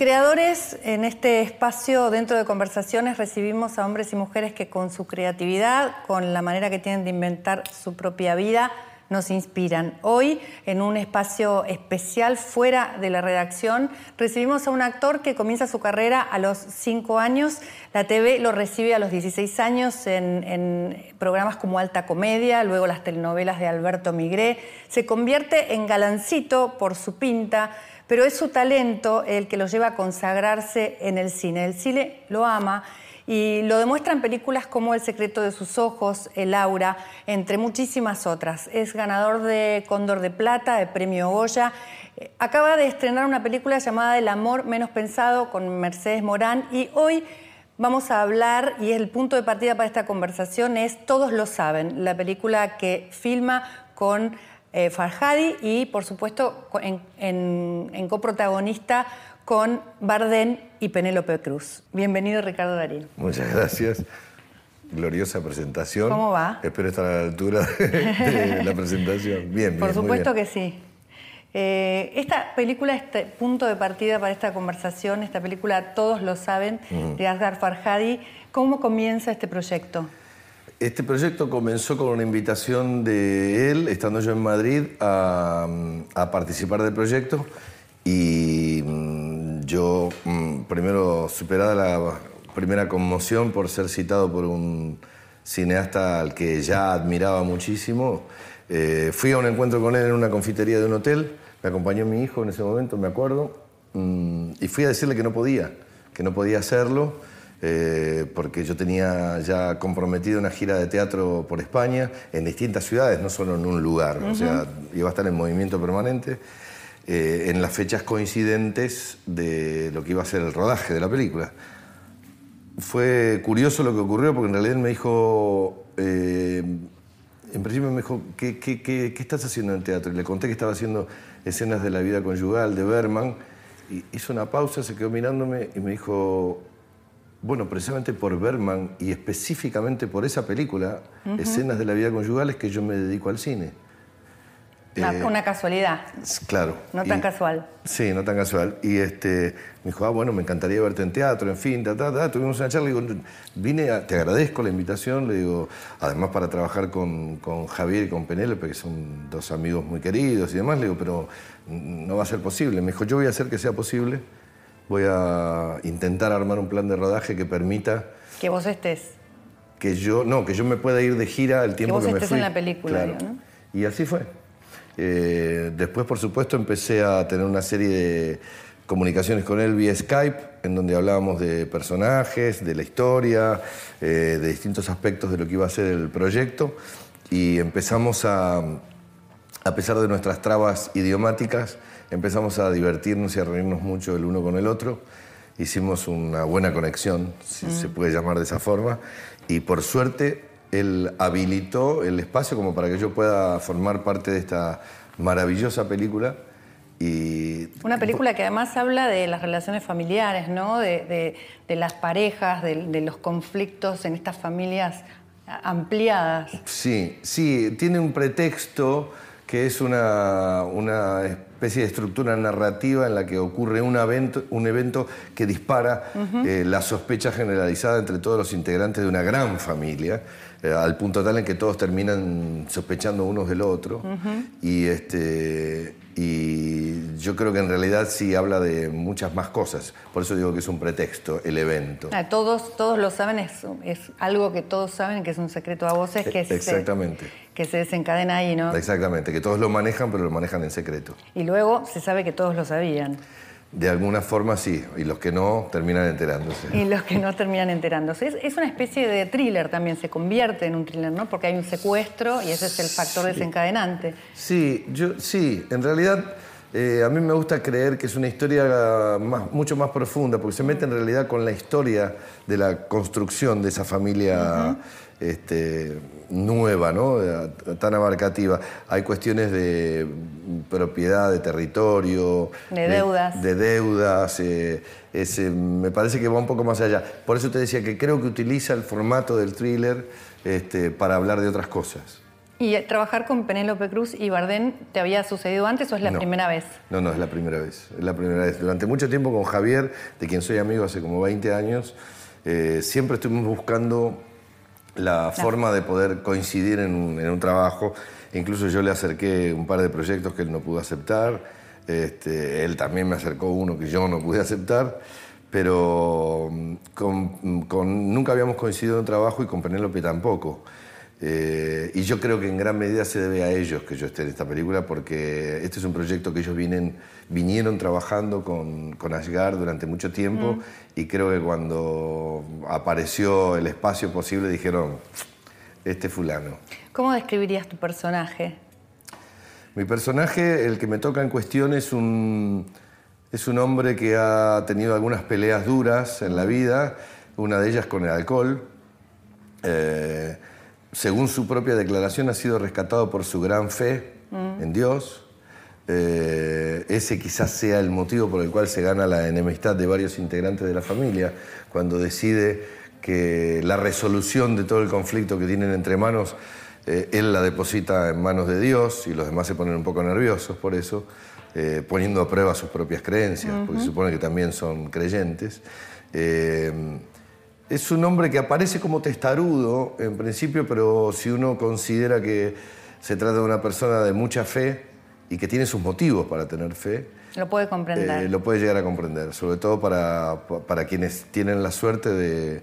Creadores, en este espacio dentro de conversaciones, recibimos a hombres y mujeres que con su creatividad, con la manera que tienen de inventar su propia vida, nos inspiran. Hoy, en un espacio especial fuera de la redacción, recibimos a un actor que comienza su carrera a los 5 años. La TV lo recibe a los 16 años en, en, programas como Alta Comedia, luego las telenovelas de Alberto Migré. Se convierte en galancito por su pinta, pero es su talento el que lo lleva a consagrarse en el cine. El cine lo ama y lo demuestra en películas como El secreto de sus ojos, El aura, entre muchísimas otras. Es ganador de Cóndor de Plata, de Premio Goya. Acaba de estrenar una película llamada El amor menos pensado con Mercedes Morán y hoy vamos a hablar, y el punto de partida para esta conversación es Todos lo saben, la película que filma con eh, Farhadi y, por supuesto, en, en, en, coprotagonista con Bardén y Penélope Cruz. Bienvenido, Ricardo Darín. Muchas gracias. Gloriosa presentación. ¿Cómo va? Espero estar a la altura de, la presentación. Bien, Por bien, supuesto bien. que sí. Eh, esta película, este punto de partida para esta conversación, esta película Todos lo saben, mm. de Asghar Farhadi, ¿cómo comienza este proyecto? Este proyecto comenzó con una invitación de él, estando yo en Madrid, a, a participar del proyecto. Y mm, yo, mm, primero superada la primera conmoción por ser citado por un cineasta al que ya admiraba muchísimo, eh, fui a un encuentro con él en una confitería de un hotel, me acompañó mi hijo en ese momento, me acuerdo, mm, y fui a decirle que no podía, que no podía hacerlo eh, porque yo tenía ya comprometido una gira de teatro por España, en distintas ciudades, no solo en un lugar, uh -huh. o sea, iba a estar en movimiento permanente, eh, en las fechas coincidentes de lo que iba a ser el rodaje de la película. Fue curioso lo que ocurrió, porque en realidad él me dijo, eh, en principio me dijo, ¿qué, qué, qué, ¿qué estás haciendo en teatro? Y le conté que estaba haciendo escenas de la vida conyugal de Berman, y hizo una pausa, se quedó mirándome y me dijo, bueno, precisamente por Berman y específicamente por esa película, uh -huh. Escenas de la vida conyugal, es que yo me dedico al cine. Una, eh, una casualidad. Claro. No tan y, casual. Sí, no tan casual. Y este, me dijo, ah, bueno, me encantaría verte en teatro, en fin, ta, ta, ta. tuvimos una charla, le digo, vine, a, te agradezco la invitación, le digo, además para trabajar con, con Javier y con Penélope, que son dos amigos muy queridos y demás, le digo, pero no va a ser posible. Me dijo, yo voy a hacer que sea posible voy a intentar armar un plan de rodaje que permita... Que vos estés. Que yo, no, que yo me pueda ir de gira el tiempo que, vos que me estés fui. en la película, claro. ¿no? Y así fue. Eh, después, por supuesto, empecé a tener una serie de comunicaciones con él vía Skype, en donde hablábamos de personajes, de la historia, eh, de distintos aspectos de lo que iba a ser el proyecto, y empezamos a, a pesar de nuestras trabas idiomáticas, empezamos a divertirnos y a reírnos mucho el uno con el otro. Hicimos una buena conexión, si mm. se puede llamar de esa forma, y por suerte él habilitó el espacio como para que yo pueda formar parte de esta maravillosa película. Y... Una película que además habla de las relaciones familiares, ¿no? de, de, de las parejas, de, de los conflictos en estas familias ampliadas. Sí, sí, tiene un pretexto que es una, una, especie de estructura narrativa en la que ocurre un evento, un evento que dispara uh -huh. eh, la sospecha generalizada entre todos los integrantes de una gran familia, eh, al punto tal en que todos terminan sospechando unos del otro. Uh -huh. y, este, y yo creo que en realidad sí habla de muchas más cosas. Por eso digo que es un pretexto, el evento. Ah, todos, todos lo saben, es, es, algo que todos saben, que es un secreto a voces, que Exactamente. Se, que se desencadena ahí, ¿no? Exactamente, que todos lo manejan, pero lo manejan en secreto. Y luego se sabe que todos lo sabían. De alguna forma sí, y los que no terminan enterándose. Y los que no terminan enterándose. Es, es una especie de thriller también, se convierte en un thriller, ¿no? Porque hay un secuestro y ese es el factor sí. desencadenante. Sí, yo, sí, en realidad eh, a mí me gusta creer que es una historia más, mucho más profunda, porque se mete en realidad con la historia de la construcción de esa familia. Uh -huh. Este, nueva, ¿no? tan abarcativa. Hay cuestiones de propiedad, de territorio, de deudas. De, deudas. Eh, me parece que va un poco más allá. Por eso te decía que creo que utiliza el formato del thriller este, para hablar de otras cosas. ¿Y trabajar con Penélope Cruz y Bardén te había sucedido antes o es la primera vez? No, no, es la primera vez. Es la primera vez. Durante mucho tiempo con Javier, de quien soy amigo hace como 20 años, eh, siempre estuvimos buscando la forma de poder coincidir en un, trabajo. Incluso yo le acerqué un par de proyectos que él no pudo aceptar. Este, él también me acercó uno que yo no pude aceptar. Pero mm, con, nunca habíamos coincidido en un trabajo y con Penélope tampoco. Eh, y yo creo que en gran medida se debe a ellos que yo esté en esta película, porque este es un proyecto que ellos vienen, vinieron trabajando con, con Ashgar durante mucho tiempo mm. y creo que cuando apareció el espacio posible dijeron, este fulano. ¿Cómo describirías tu personaje? Mi personaje, el que me toca en cuestión, es un, es un hombre que ha tenido algunas peleas duras en la vida, una de ellas con el alcohol. Eh, según su propia declaración, ha sido rescatado por su gran fe mm. en Dios. Eh, ese quizás sea el motivo por el cual se gana la enemistad de varios integrantes de la familia, cuando decide que la resolución de todo el conflicto que tienen entre manos, eh, él la deposita en manos de Dios y los demás se ponen un poco nerviosos por eso, eh, poniendo a prueba sus propias creencias, porque se supone que también son creyentes. Es un hombre que aparece como testarudo en principio, pero si uno considera que se trata de una persona de mucha fe y que tiene sus motivos para tener fe, lo puede comprender. Eh, lo puede llegar a comprender, sobre todo para, para quienes tienen la suerte de,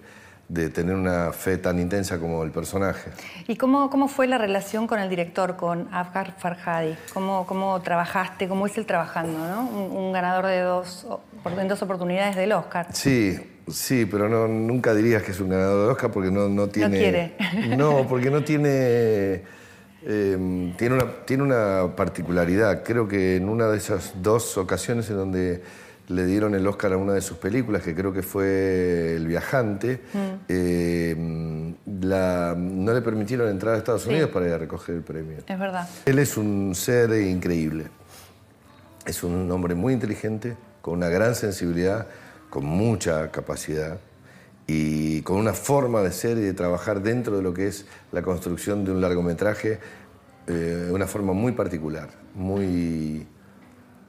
de, tener una fe tan intensa como el personaje. ¿Y cómo, cómo fue la relación con el director, con Afgar Farhadi? ¿Cómo, cómo trabajaste? ¿Cómo es él trabajando? ¿no? Un, ganador de dos, en dos oportunidades del Oscar. Sí, Sí, pero no, nunca dirías que es un ganador de Oscar porque no, no tiene. No quiere. No, porque no tiene. Em, tiene, una, tiene una particularidad. Creo que en una de esas dos ocasiones en donde le dieron el Oscar a una de sus películas, que creo que fue El Viajante, mm. em, no le permitieron entrar a Estados Unidos para ir a recoger el premio. Es verdad. Él es un ser increíble. Es un hombre muy inteligente, con una gran sensibilidad con mucha capacidad y con una forma de ser y de trabajar dentro de lo que es la construcción de un largometraje, eh, una forma muy particular, muy,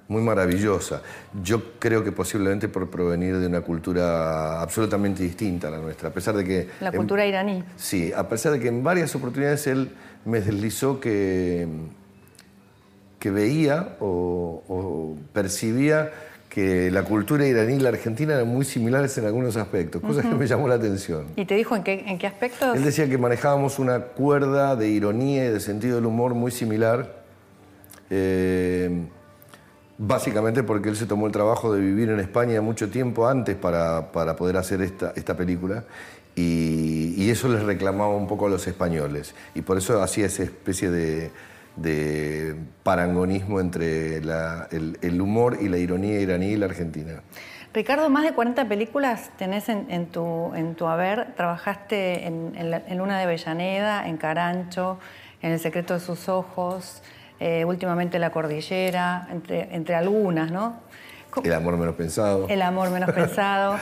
muy maravillosa. Yo creo que posiblemente por provenir de una cultura absolutamente distinta a la nuestra, a pesar de que... La cultura iraní. Sí, a pesar de que en varias oportunidades él me deslizó que, que veía o, o percibía que la cultura iraní y la argentina eran muy similares en algunos aspectos, cosas que me llamó la atención. ¿Y te dijo en qué, en qué aspectos? Él decía que manejábamos una cuerda de ironía y de sentido del humor muy similar, eh, básicamente porque él se tomó el trabajo de vivir en España mucho tiempo antes para, para poder hacer esta, esta película. Y, y eso les reclamaba un poco a los españoles. Y por eso hacía esa especie de, de parangonismo entre el, humor y la ironía iraní y la argentina. Ricardo, más de 40 películas tenés en, tu, en tu haber. Trabajaste en, en, Luna de Bellaneda, en Carancho, en El secreto de sus ojos, eh, últimamente La Cordillera, entre, entre algunas, ¿no? El amor menos pensado. El amor menos pensado.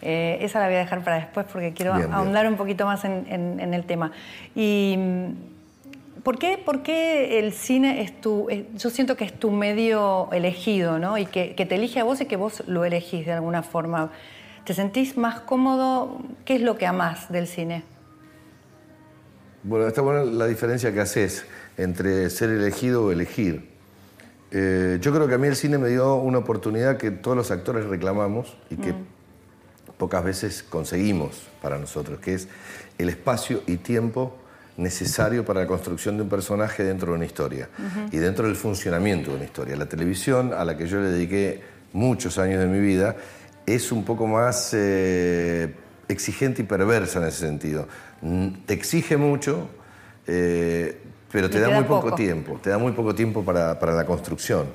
Eh, esa la voy a dejar para después porque quiero ahondar un poquito más en, el tema. Y ¿Por qué, el cine es tu, yo siento que es tu medio elegido, ¿no? Y que, te elige a vos y que vos lo elegís de alguna forma. ¿Te sentís más cómodo? ¿Qué es lo que amás del cine? Bueno, está buena la diferencia que haces entre ser elegido o elegir. Eh, yo creo que a mí el cine me dio una oportunidad que todos los actores reclamamos y que mm. pocas veces conseguimos para nosotros, que es el espacio y tiempo necesario para la construcción de un personaje dentro de una historia y dentro del funcionamiento de una historia. La televisión, a la que yo le dediqué muchos años de mi vida, es un poco más eh, exigente y perversa en ese sentido. Te exige mucho, eh, pero te da muy poco, tiempo, te da muy poco tiempo para, la construcción.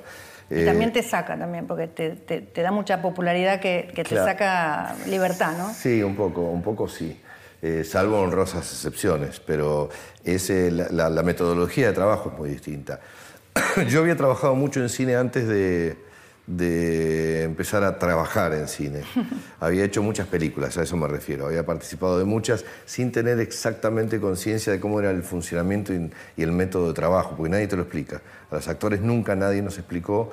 Y también eh, te saca también, porque te, da mucha popularidad que, te saca libertad, ¿no? Sí, un poco, un poco sí. Eh, salvo honrosas excepciones, pero es, la, la metodología de trabajo es muy distinta. Yo había trabajado mucho en cine antes de, de empezar a trabajar en cine. Había hecho muchas películas, a eso me refiero. Había participado de muchas sin tener exactamente conciencia de cómo era el funcionamiento y, el método de trabajo, porque nadie te lo explica. A los actores nunca nadie nos explicó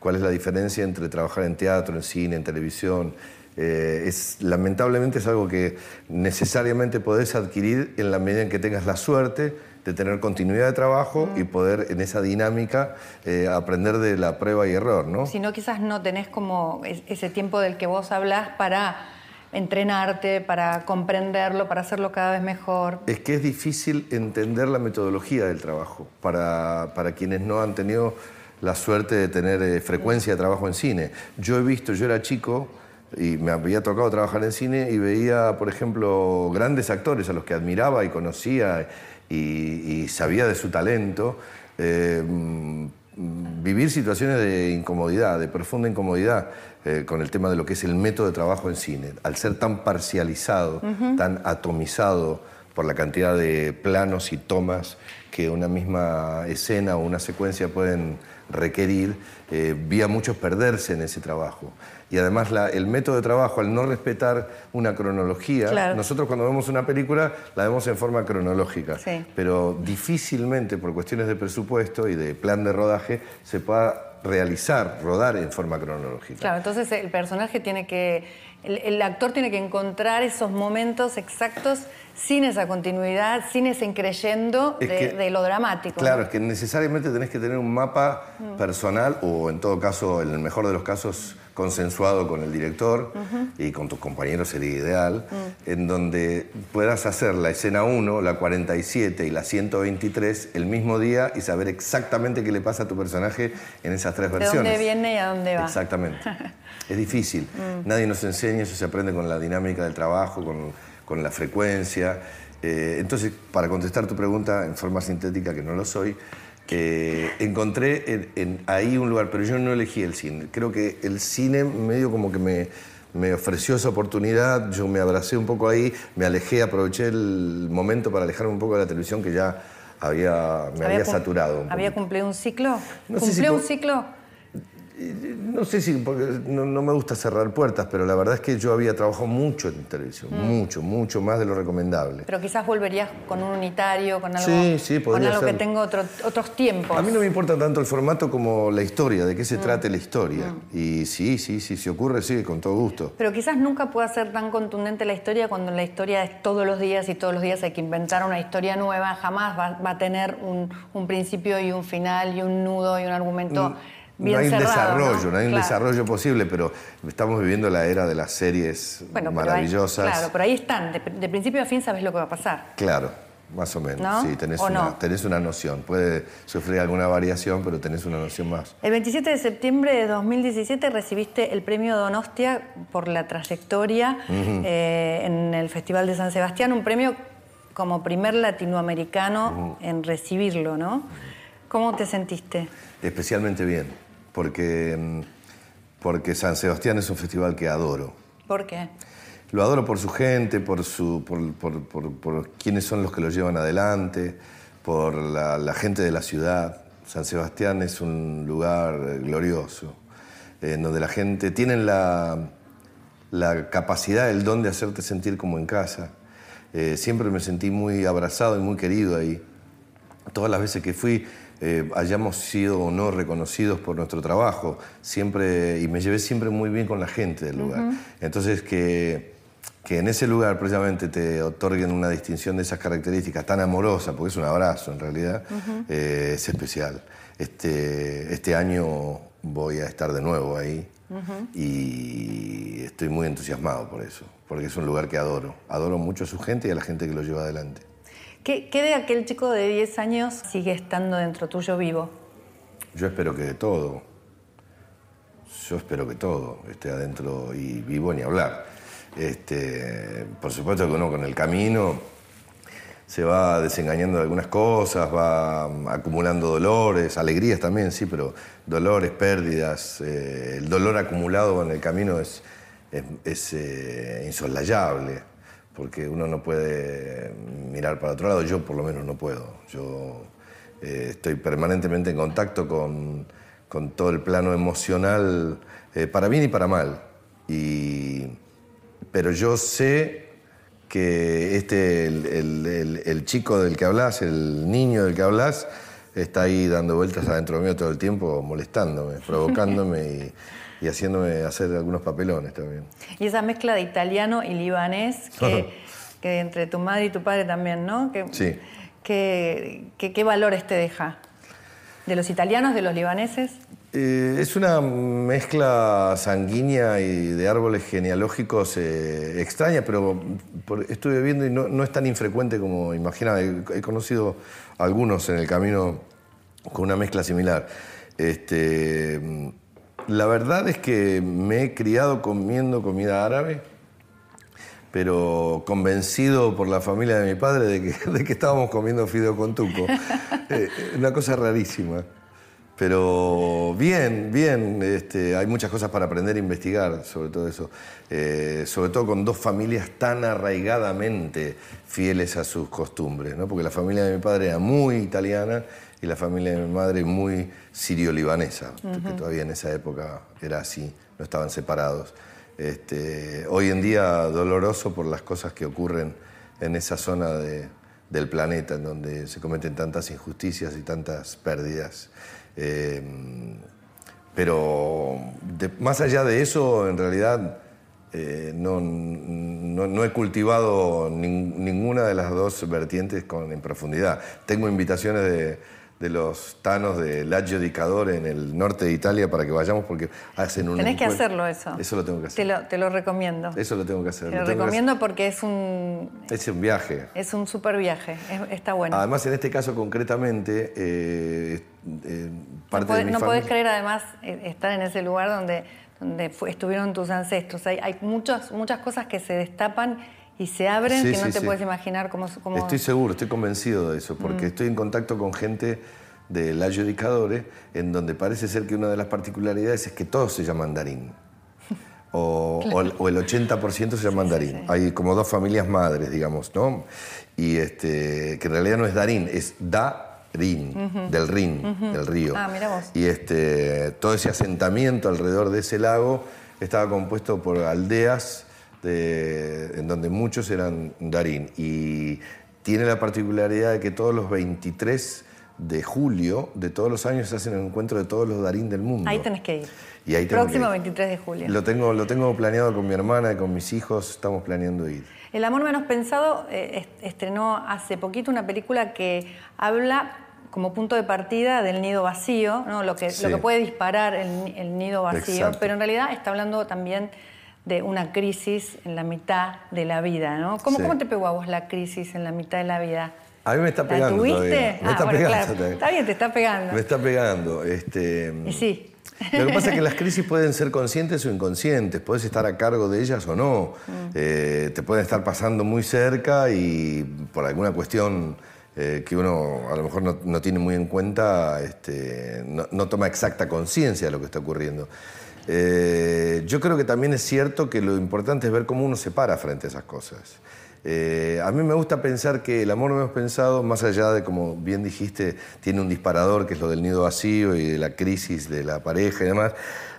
cuál es la diferencia entre trabajar en teatro, en cine, en televisión. Eh, es, lamentablemente es algo que necesariamente podés adquirir en la medida en que tengas la suerte de tener continuidad de trabajo y poder en esa dinámica eh, aprender de la prueba y error, ¿no? Si no, quizás no tenés como ese tiempo del que vos hablas para entrenarte, para comprenderlo, para hacerlo cada vez mejor. Es que es difícil entender la metodología del trabajo para, para quienes no han tenido la suerte de tener eh, frecuencia de trabajo en cine. Yo he visto, yo era chico y me había tocado trabajar en cine y veía, por ejemplo, grandes actores a los que admiraba y conocía y, sabía de su talento, eh, vivir situaciones de incomodidad, de profunda incomodidad eh, con el tema de lo que es el método de trabajo en cine. Al ser tan parcializado, tan atomizado por la cantidad de planos y tomas que una misma escena o una secuencia pueden requerir, eh, vi a muchos perderse en ese trabajo. Y además el método de trabajo, al no respetar una cronología, nosotros cuando vemos una película la vemos en forma cronológica, pero difícilmente por cuestiones de presupuesto y de plan de rodaje se pueda realizar, rodar en forma cronológica. Claro, entonces el personaje tiene que, el actor tiene que encontrar esos momentos exactos sin esa continuidad, sin ese increyendo de, lo dramático. Claro, es que necesariamente tenés que tener un mapa mm. personal o en todo caso, en el mejor de los casos, consensuado con el director y con tus compañeros sería ideal, mm. en donde puedas hacer la escena 1, la 47 y la 123 el mismo día y saber exactamente qué le pasa a tu personaje en esas tres versiones. De dónde viene y a dónde va. Exactamente. es difícil. Mm. Nadie nos enseña, eso se aprende con la dinámica del trabajo, con con la frecuencia. Eh, entonces, para contestar tu pregunta en forma sintética, que no lo soy, eh, encontré en, ahí un lugar, pero yo no elegí el cine. Creo que el cine medio como que me, me ofreció esa oportunidad, yo me abracé un poco ahí, me alejé, aproveché el momento para alejarme un poco de la televisión que ya había, me había, saturado. ¿Había cumplido un ciclo? ¿Cumplió un ciclo? No sé si, porque no, me gusta cerrar puertas, pero la verdad es que yo había trabajado mucho en televisión, mm. mucho, mucho más de lo recomendable. Pero quizás volverías con un unitario, con algo, con algo que tenga otros tiempos. A mí no me importa tanto el formato como la historia, de qué se mm. trate la historia. Mm. Y sí, sí, sí, si ocurre, sí, con todo gusto. Pero quizás nunca pueda ser tan contundente la historia cuando la historia es todos los días y todos los días hay que inventar una historia nueva, jamás va, a tener un, principio y un final y un nudo y un argumento no hay un desarrollo, ¿no? hay un desarrollo posible, pero estamos viviendo la era de las series maravillosas. claro, pero ahí están, de, principio a fin sabes lo que va a pasar. Claro, más o menos, sí, tenés una, tenés una noción. Puede sufrir alguna variación, pero tenés una noción más. El 27 de septiembre de 2017 recibiste el premio Donostia por la trayectoria eh, en el Festival de San Sebastián, un premio como primer latinoamericano en recibirlo, ¿no? ¿Cómo te sentiste? Especialmente bien porque, mm, porque San Sebastián es un festival que adoro. ¿Por qué? Lo adoro por su gente, por, su, por, por, por, quiénes son los que lo llevan adelante, por la, gente de la ciudad. San Sebastián es un lugar glorioso, en donde la gente tiene la, la, capacidad, el don de hacerte sentir como en casa. Eh, siempre me sentí muy abrazado y muy querido ahí. Todas las veces que fui, eh, hayamos sido o no reconocidos por nuestro trabajo, siempre, y me llevé siempre muy bien con la gente del lugar. Entonces, que, que en ese lugar precisamente te otorguen una distinción de esas características tan amorosa, porque es un abrazo en realidad, eh, es especial. Este, este año voy a estar de nuevo ahí y estoy muy entusiasmado por eso, porque es un lugar que adoro. Adoro mucho a su gente y a la gente que lo lleva adelante. ¿Qué, de aquel chico de 10 años sigue estando dentro tuyo vivo? Yo espero que de todo. Yo espero que todo esté adentro y vivo ni hablar. Este, por supuesto que uno con el camino se va desengañando de algunas cosas, va acumulando dolores, alegrías también, sí, pero dolores, pérdidas. Eh, el dolor acumulado en el camino es, es, eh, insoslayable porque uno no puede mirar para otro lado, yo por lo menos no puedo. Yo eh, estoy permanentemente en contacto con, todo el plano emocional, eh, para bien y para mal. pero yo sé que este, el, chico del que hablas, el niño del que hablas, está ahí dando vueltas adentro mío todo el tiempo, molestándome, provocándome y, haciéndome hacer algunos papelones también. Y esa mezcla de italiano y libanés, que, entre tu madre y tu padre también, ¿no? sí. ¿Qué valores te deja? ¿De los italianos, de los libaneses? Eh, es una mezcla sanguínea y de árboles genealógicos eh, extraña, pero estuve viendo y no, es tan infrecuente como imaginaba. He, conocido algunos en el camino con una mezcla similar. Este, la verdad es que me he criado comiendo comida árabe, pero convencido por la familia de mi padre de que, de que estábamos comiendo fideo con tuco. Eh, una cosa rarísima. Pero bien, bien, este, hay muchas cosas para aprender e investigar sobre todo eso. Eh, sobre todo con dos familias tan arraigadamente fieles a sus costumbres, ¿no? porque la familia de mi padre era muy italiana y la familia de mi madre muy sirio-libanesa, que todavía en esa época era así, no estaban separados. Este, hoy en día doloroso por las cosas que ocurren en esa zona del planeta, en donde se cometen tantas injusticias y tantas pérdidas. Eh, pero más allá de eso, en realidad eh, no, no, he cultivado ninguna de las dos vertientes con, en profundidad. Tengo invitaciones de, de los tanos de Laggio di Cadore en el norte de Italia para que vayamos porque hacen un Tenés que hacerlo eso. Eso lo tengo que hacer. Te lo, te lo recomiendo. Eso lo tengo que hacer. Te lo, recomiendo porque es un... Es un viaje. Es un súper viaje, está bueno. Además, en este caso concretamente, eh, eh, parte no, de mi no podés creer además eh, estar en ese lugar donde, donde estuvieron tus ancestros. Hay, hay muchas, muchas cosas que se destapan y se abren que no te puedes imaginar cómo, cómo, Estoy seguro, estoy convencido de eso, porque mm. estoy en contacto con gente de la Adjudicadores, en donde parece ser que una de las particularidades es que todos se llaman Darín. O, o, el 80% se llaman Darín. Hay como dos familias madres, digamos, ¿no? Y este, que en realidad no es Darín, es Darín, del Rin, del río. Ah, mira vos. Y este, todo ese asentamiento alrededor de ese lago estaba compuesto por aldeas en donde muchos eran Darín. Y tiene la particularidad de que todos los 23 de julio de todos los años se hacen el encuentro de todos los Darín del mundo. Ahí tenés que ir. Y ahí Próximo 23 de julio. Lo tengo, lo tengo planeado con mi hermana y con mis hijos, estamos planeando ir. El amor menos pensado eh, estrenó hace poquito una película que habla como punto de partida del nido vacío, ¿no? lo, que, lo que puede disparar el, nido vacío, pero en realidad está hablando también de una crisis en la mitad de la vida. ¿no? ¿Cómo, ¿Cómo te pegó a vos la crisis en la mitad de la vida? A mí me está pegando. ¿La tuviste? Me ah, está pegando. Está bien, te está pegando. Me está pegando. Este, y sí. Lo que pasa es que las crisis pueden ser conscientes o inconscientes, puedes estar a cargo de ellas o no. Mm. Eh, te pueden estar pasando muy cerca y por alguna cuestión eh, que uno a lo mejor no, tiene muy en cuenta, este, no, toma exacta conciencia de lo que está ocurriendo. Eh, yo creo que también es cierto que lo importante es ver cómo uno se para frente a esas cosas. Eh, a mí me gusta pensar que el amor no hemos pensado, más allá de, como bien dijiste, tiene un disparador que es lo del nido vacío y de la crisis de la pareja y demás,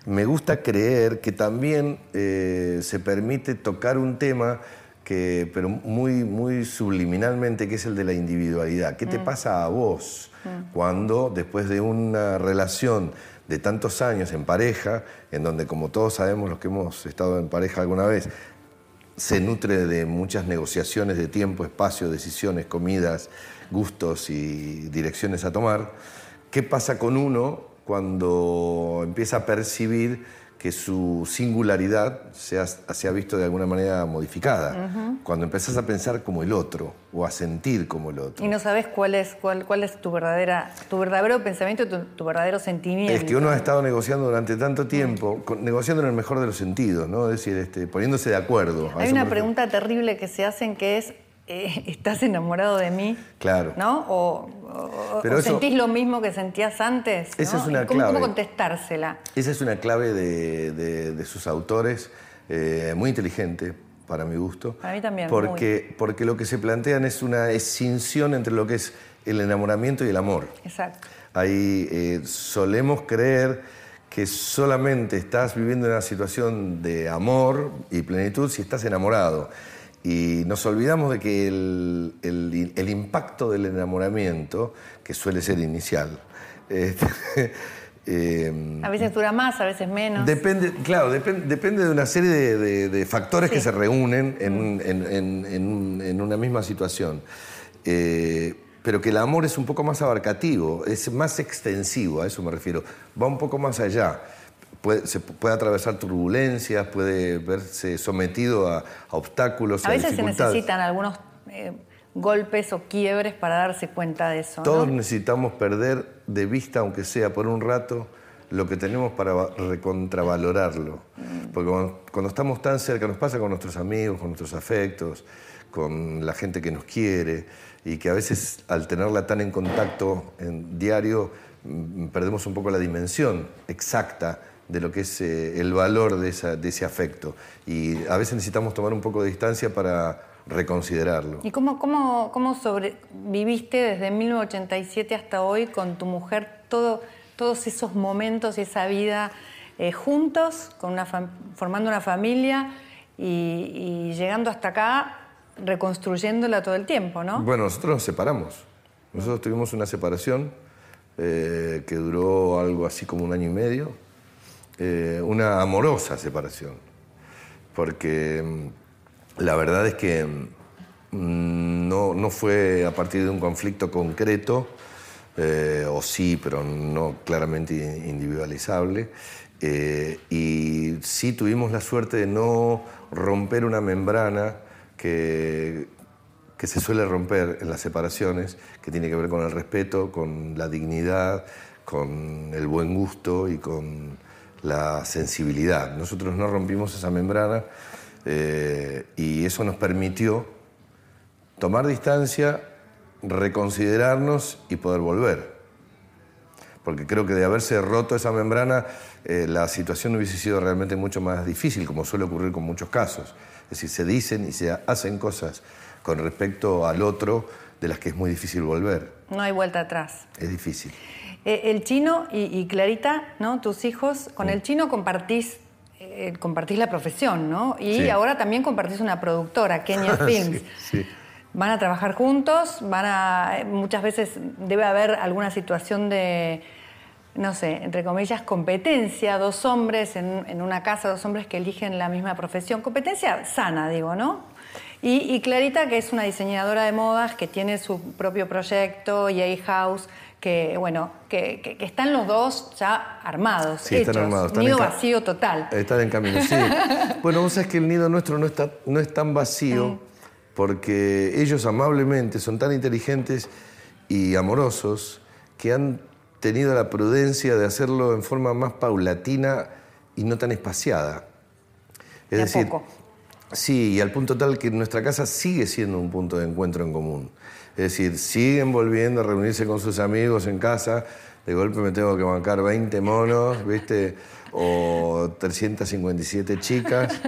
me gusta creer que también eh, se permite tocar un tema que, pero muy, muy subliminalmente, que es el de la individualidad. ¿Qué te mm. pasa a vos mm. cuando después de una relación de tantos años en pareja, en donde como todos sabemos los que hemos estado en pareja alguna vez, se nutre de muchas negociaciones de tiempo, espacio, decisiones, comidas, gustos y direcciones a tomar. ¿Qué pasa con uno cuando empieza a percibir que su singularidad se ha, visto de alguna manera modificada. Cuando empezás a pensar como el otro o a sentir como el otro. Y no sabes cuál es, cuál, cuál es tu, verdadera, tu verdadero pensamiento, tu, tu verdadero sentimiento. Es que uno ha estado negociando durante tanto tiempo, negociando en el mejor de los sentidos, ¿no? Es decir, este, poniéndose de acuerdo. Hay una pregunta terrible que se hacen que es, eh, ¿estás enamorado de mí? Claro. ¿No? O, sentís lo mismo que sentías antes. Esa es una ¿Cómo, clave. ¿Cómo contestársela? Esa es una clave de, sus autores, eh, muy inteligente, para mi gusto. Para mí también. Porque, porque lo que se plantean es una extinción entre lo que es el enamoramiento y el amor. Exacto. Ahí eh, solemos creer que solamente estás viviendo una situación de amor y plenitud si estás enamorado. Y nos olvidamos de que el, el, impacto del enamoramiento, que suele ser inicial, este, eh, a veces dura más, a veces menos. Depende, claro, depende de una serie de, factores que se reúnen en, en, en, una misma situación. Eh, pero que el amor es un poco más abarcativo, es más extensivo, a eso me refiero, va un poco más allá puede, se puede atravesar turbulencias, puede verse sometido a, obstáculos. A veces se necesitan algunos eh, golpes o quiebres para darse cuenta de eso. Todos necesitamos perder de vista, aunque sea por un rato, lo que tenemos para recontravalorarlo. Mm. Porque cuando, estamos tan cerca, nos pasa con nuestros amigos, con nuestros afectos, con la gente que nos quiere, y que a veces al tenerla tan en contacto en diario, mm, perdemos un poco la dimensión exacta de lo que es eh, el valor de, ese afecto. Y a veces necesitamos tomar un poco de distancia para reconsiderarlo. ¿Y cómo, cómo, cómo sobreviviste desde 1987 hasta hoy con tu mujer todo, todos esos momentos y esa vida eh, juntos, con una formando una familia y, llegando hasta acá, reconstruyéndola todo el tiempo, ¿no? Bueno, nosotros nos separamos. Nosotros tuvimos una separación eh, que duró algo así como un año y medio eh, una amorosa separación, porque mm, la verdad es que mm, no, fue a partir de un conflicto concreto, eh, o sí, pero no claramente individualizable, eh, y sí tuvimos la suerte de no romper una membrana que, que se suele romper en las separaciones, que tiene que ver con el respeto, con la dignidad, con el buen gusto y con la sensibilidad. Nosotros no rompimos esa membrana eh, y eso nos permitió tomar distancia, reconsiderarnos y poder volver. Porque creo que de haberse roto esa membrana, eh, la situación hubiese sido realmente mucho más difícil, como suele ocurrir con muchos casos. Es decir, se dicen y se hacen cosas con respecto al otro de las que es muy difícil volver. No hay vuelta atrás. Es difícil. Eh, el chino y, Clarita, ¿no? Tus hijos, con el chino compartís, eh, compartís la profesión, ¿no? Y ahora también compartís una productora, Kenya Films. Van a trabajar juntos, van a. Muchas veces debe haber alguna situación de no sé, entre comillas, competencia, dos hombres en, en, una casa, dos hombres que eligen la misma profesión, competencia sana, digo, ¿no? Y, y Clarita, que es una diseñadora de modas, que tiene su propio proyecto, EA House, que bueno, que, están los dos ya armados. Sí, están armados. nido vacío total. Están en camino, sí. bueno, vos sabés que el nido nuestro no, está, no es tan vacío porque ellos amablemente son tan inteligentes y amorosos que han tenido la prudencia de hacerlo en forma más paulatina y no tan espaciada. Es decir, poco. sí, y al punto tal que nuestra casa sigue siendo un punto de encuentro en común. Es decir, siguen volviendo a reunirse con sus amigos en casa. De golpe me tengo que bancar 20 monos, ¿viste? O 357 chicas.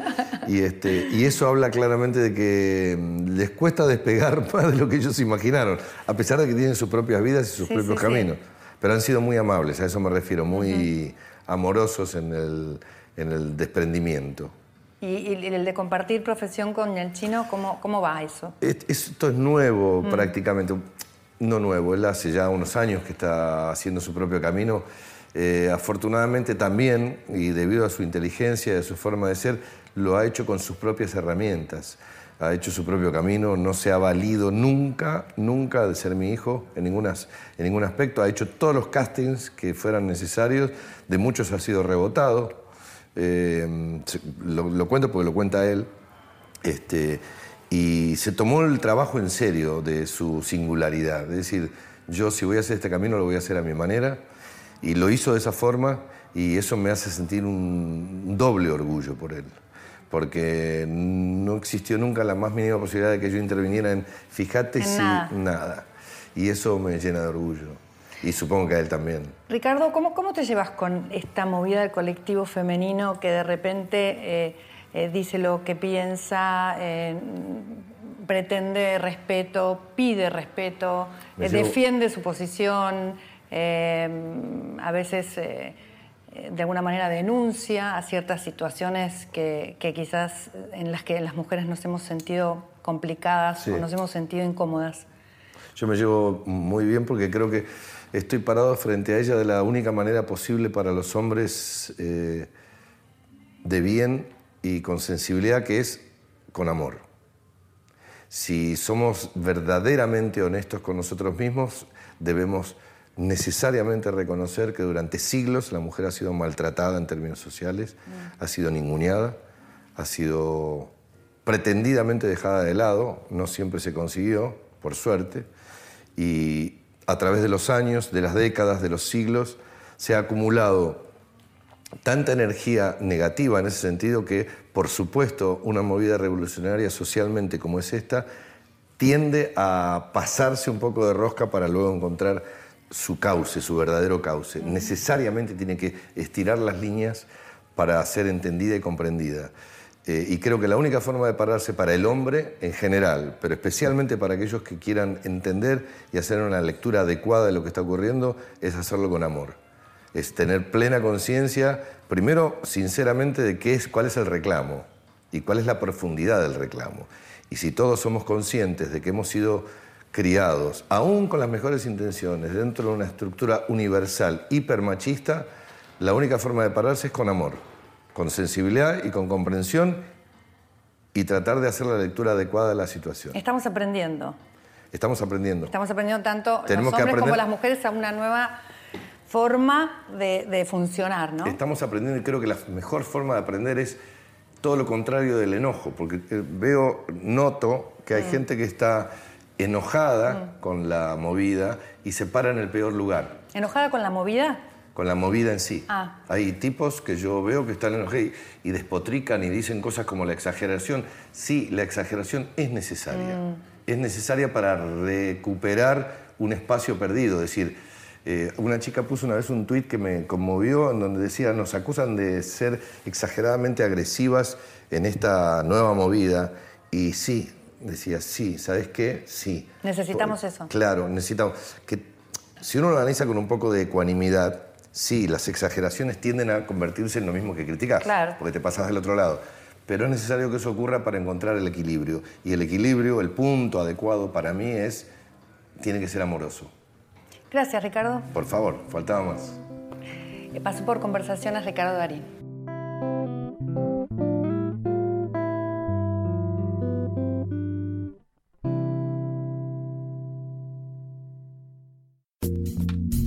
Y, este, y eso habla claramente de que mm, les cuesta despegar más de lo que ellos imaginaron, a pesar de que tienen sus propias vidas y sus propios caminos. Pero han sido muy amables, a eso me refiero, muy amorosos en el, en el desprendimiento. ¿Y, el de compartir profesión con el chino, cómo, cómo va eso? Esto es nuevo mm. prácticamente, no nuevo, él hace ya unos años que está haciendo su propio camino. Eh, afortunadamente también, y debido a su inteligencia y a su forma de ser, lo ha hecho con sus propias herramientas. Ha hecho su propio camino, no se ha valido nunca, nunca de ser mi hijo en, ninguna, en ningún aspecto. Ha hecho todos los castings que fueran necesarios, de muchos ha sido rebotado eh, lo, cuento porque lo cuenta él, este, y se tomó el trabajo en serio de su singularidad. Es decir, yo si voy a hacer este camino lo voy a hacer a mi manera, y lo hizo de esa forma, y eso me hace sentir un doble orgullo por él. Porque no existió nunca la más mínima posibilidad de que yo interviniera en, fíjate si nada. Y eso me llena de orgullo. Y supongo que a él también. Ricardo, ¿cómo, cómo te llevas con esta movida del colectivo femenino que de repente eh, eh, dice lo que piensa, eh, pretende respeto, pide respeto, defiende su posición, a veces de alguna manera denuncia a ciertas situaciones que, quizás en las que las mujeres nos hemos sentido complicadas o nos hemos sentido incómodas. Yo me llevo muy bien porque creo que estoy parado frente a ella de la única manera posible para los hombres eh, de bien y con sensibilidad, que es con amor. Si somos verdaderamente honestos con nosotros mismos, debemos necesariamente reconocer que durante siglos la mujer ha sido maltratada en términos sociales, mm. ha sido ninguneada, ha sido pretendidamente dejada de lado, no siempre se consiguió, por suerte, y a través de los años, de las décadas, de los siglos, se ha acumulado tanta energía negativa en ese sentido que, por supuesto, una movida revolucionaria socialmente como es esta, tiende a pasarse un poco de rosca para luego encontrar su cauce, su verdadero cauce. Necesariamente tiene que estirar las líneas para ser entendida y comprendida. Eh, y creo que la única forma de pararse para el hombre en general, pero especialmente para aquellos que quieran entender y hacer una lectura adecuada de lo que está ocurriendo, es hacerlo con amor. Es tener plena conciencia, primero, sinceramente, de qué es, cuál es el reclamo y cuál es la profundidad del reclamo. Y si todos somos conscientes de que hemos sido criados, aún con las mejores intenciones, dentro de una estructura universal hipermachista, la única forma de pararse es con amor con sensibilidad y con comprensión y tratar de hacer la lectura adecuada de la situación. Estamos aprendiendo. Estamos aprendiendo. Estamos aprendiendo tanto los hombres como las mujeres a una nueva forma de, funcionar, ¿no? Estamos aprendiendo y creo que la mejor forma de aprender es todo lo contrario del enojo, porque eh, veo, noto que hay mm. gente que está enojada mm. con la movida y se para en el peor lugar. ¿Enojada con la movida? Con la movida en sí. Ah. Hay tipos que yo veo que están enojados y, despotrican y dicen cosas como la exageración. Sí, la exageración es necesaria. Mm. Es necesaria para recuperar un espacio perdido. Es decir, eh, una chica puso una vez un tuit que me conmovió en donde decía, nos acusan de ser exageradamente agresivas en esta nueva movida. Y sí, decía, sí, ¿sabes qué? Sí. Necesitamos eso. Claro, necesitamos. Que si uno lo analiza con un poco de ecuanimidad, sí, las exageraciones tienden a convertirse en lo mismo que criticar, porque te pasas del otro lado. Pero es necesario que eso ocurra para encontrar el equilibrio. Y el equilibrio, el punto adecuado para mí es, tiene que ser amoroso. Gracias, Ricardo. Por favor, faltaba más. Paso por conversaciones Ricardo Darín.